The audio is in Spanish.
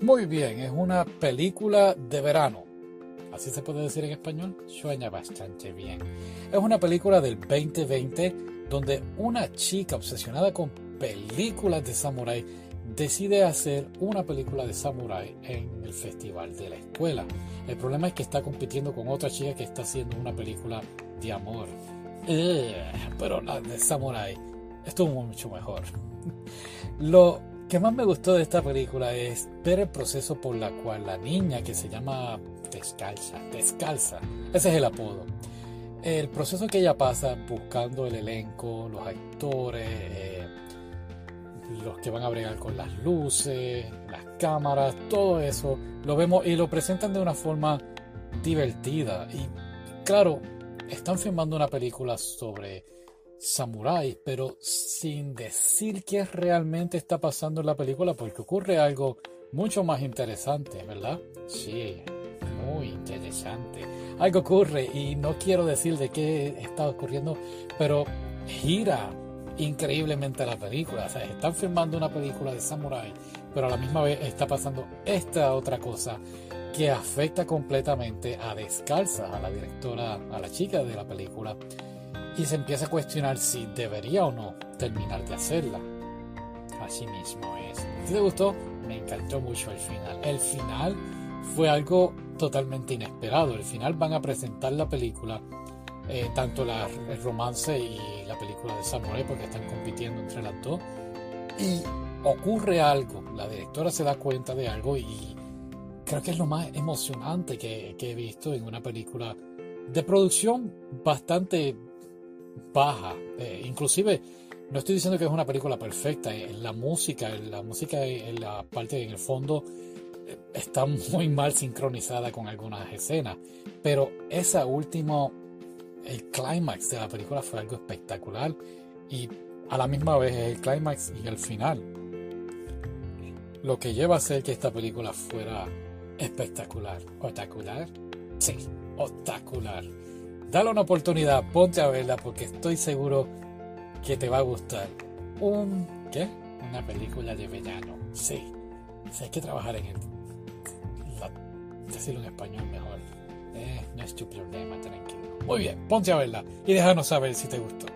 Muy bien, es una película de verano. Así se puede decir en español. Sueña bastante bien. Es una película del 2020 donde una chica obsesionada con películas de samurái decide hacer una película de samurái en el festival de la escuela. El problema es que está compitiendo con otra chica que está haciendo una película de amor. pero la de samurái estuvo mucho mejor. Lo que más me gustó de esta película es ver el proceso por la cual la niña que se llama Descalza, Descalza, ese es el apodo. El proceso que ella pasa buscando el elenco, los actores, eh, los que van a bregar con las luces, las cámaras, todo eso, lo vemos y lo presentan de una forma divertida. Y claro, están filmando una película sobre samuráis, pero sin decir qué realmente está pasando en la película, porque ocurre algo mucho más interesante, ¿verdad? Sí, muy interesante. Algo ocurre y no quiero decir de qué está ocurriendo, pero gira increíblemente la película. O sea, están filmando una película de samurai, pero a la misma vez está pasando esta otra cosa que afecta completamente a Descalza, a la directora, a la chica de la película, y se empieza a cuestionar si debería o no terminar de hacerla. Así mismo es. Si te gustó, me encantó mucho el final. El final fue algo totalmente inesperado. El final van a presentar la película, eh, tanto la, el romance y la película de Samurai, porque están compitiendo entre las dos. Y ocurre algo. La directora se da cuenta de algo y creo que es lo más emocionante que, que he visto en una película de producción bastante baja. Eh, inclusive, no estoy diciendo que es una película perfecta. En eh, la música, la música en la parte en el fondo eh, está muy mal sincronizada con algunas escenas. Pero esa última, el clímax de la película fue algo espectacular. Y a la misma vez el clímax y el final. Lo que lleva a ser que esta película fuera espectacular. ¿Espectacular? Sí, espectacular. Dale una oportunidad, ponte a verla porque estoy seguro que te va a gustar. Un. ¿Qué? Una película de verano. Sí. Si hay que trabajar en el. decirlo en español mejor. Eh, no es tu problema, tranquilo. Muy bien, ponte a verla y déjanos saber si te gustó.